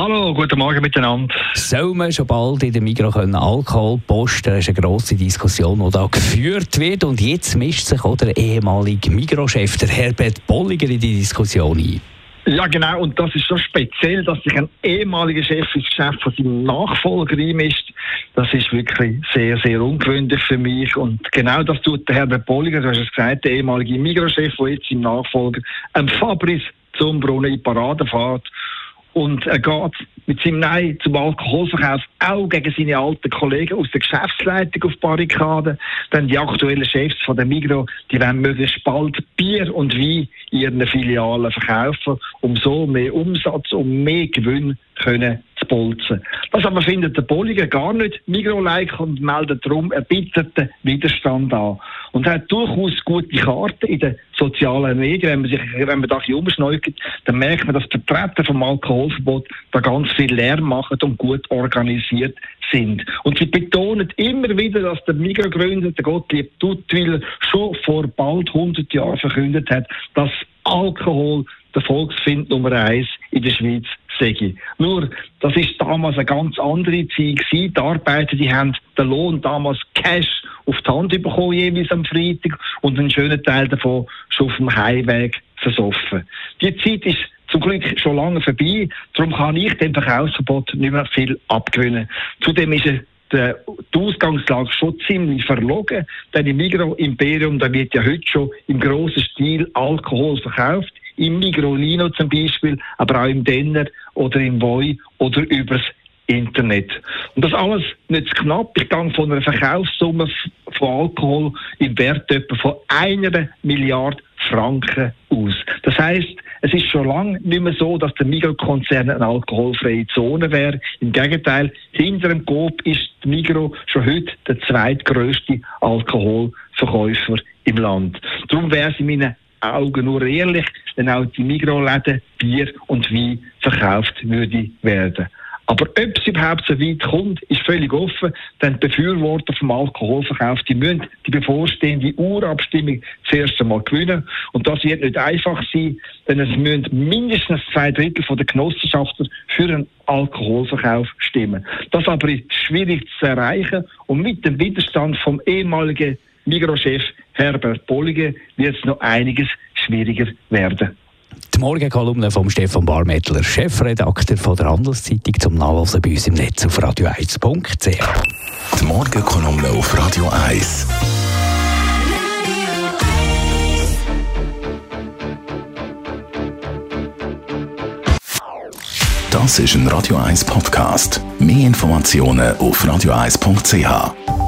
Hallo, guten Morgen miteinander. Soll man schon bald in der Migros können Alkohol posten? Das ist eine grosse Diskussion, die da geführt wird. Und jetzt mischt sich auch der ehemalige Migros-Chef, der Herbert Bolliger, in die Diskussion ein. Ja, genau. Und das ist so speziell, dass sich ein ehemaliger Chef ins Geschäft von seinem Nachfolger einmischt. Das ist wirklich sehr, sehr ungewöhnlich für mich. Und genau das tut der Herbert Bolliger, du hast es gesagt, der ehemalige Migros-Chef, der jetzt im Nachfolger ein Fabris zum Brunnen in Parade fährt und er geht mit seinem Nein zum Alkoholverkauf auch gegen seine alten Kollegen aus der Geschäftsleitung auf Barrikaden. Denn die aktuellen Chefs von der Migro, die wollen möglichst bald Bier und Wein in ihren Filialen verkaufen, um so mehr Umsatz und mehr Gewinn können zu bolzen. Das aber findet der Bolliger gar nicht Migro-like und meldet darum erbitterten Widerstand an. Und er hat durchaus gute Karten in den sozialen Medien. Wenn man sich, wenn man da umschneugt, dann merkt man, dass die Vertreter vom Alkoholverbot da ganz viel Lärm machen und gut organisiert sind. Und sie betonen immer wieder, dass der Migro-Gründer, der Gottlieb Duttwiller, schon vor bald 100 Jahren verkündet hat, dass Alkohol der Volksfind Nummer eins in der Schweiz sei. Nur, das ist damals eine ganz andere Zeit. Die Arbeiter, die haben den Lohn damals Cash auf die Hand bekommen, jeweils am Freitag, und einen schönen Teil davon schon auf dem Heimweg versoffen. Die Zeit ist zum Glück schon lange vorbei, darum kann ich dem Verkaufsverbot nicht mehr viel abgewinnen. Zudem ist die Ausgangslage schon ziemlich verlogen, denn im Migro-Imperium, da wird ja heute schon im grossen Stil Alkohol verkauft im Migrolino zum Beispiel, aber auch im Denner oder im Voi oder übers Internet. Und das alles nicht zu knapp. Ich gehe von einer Verkaufssumme von Alkohol im Wert etwa von einer Milliarde Franken aus. Das heißt, es ist schon lange nicht mehr so, dass der Migros-Konzern eine alkoholfreie Zone wäre. Im Gegenteil, hinter dem Coop ist der Migros schon heute der zweitgrößte Alkoholverkäufer im Land. Darum wäre es in meinen Augen nur ehrlich, wenn auch die Mikroläden Bier und Wein verkauft würde werden. Aber ob es überhaupt so weit kommt, ist völlig offen, denn die Befürworter vom Alkoholverkauf, die müssen die bevorstehende Urabstimmung zuerst einmal gewinnen. Und das wird nicht einfach sein, denn es müssen mindestens zwei Drittel der Genossenschafter für einen Alkoholverkauf stimmen. Das aber ist schwierig zu erreichen und mit dem Widerstand vom ehemaligen Migros-Chef Herbert Bollige wird es noch einiges schwieriger werden. Die Morgenkolumne von Stefan Barmettler, Chefredakteur von der Handelszeitung, zum Nachlesen bei uns im Netz auf radio1.ch. Die Morgenkolumne auf Radio 1. Das ist ein Radio 1 Podcast. Mehr Informationen auf radio1.ch.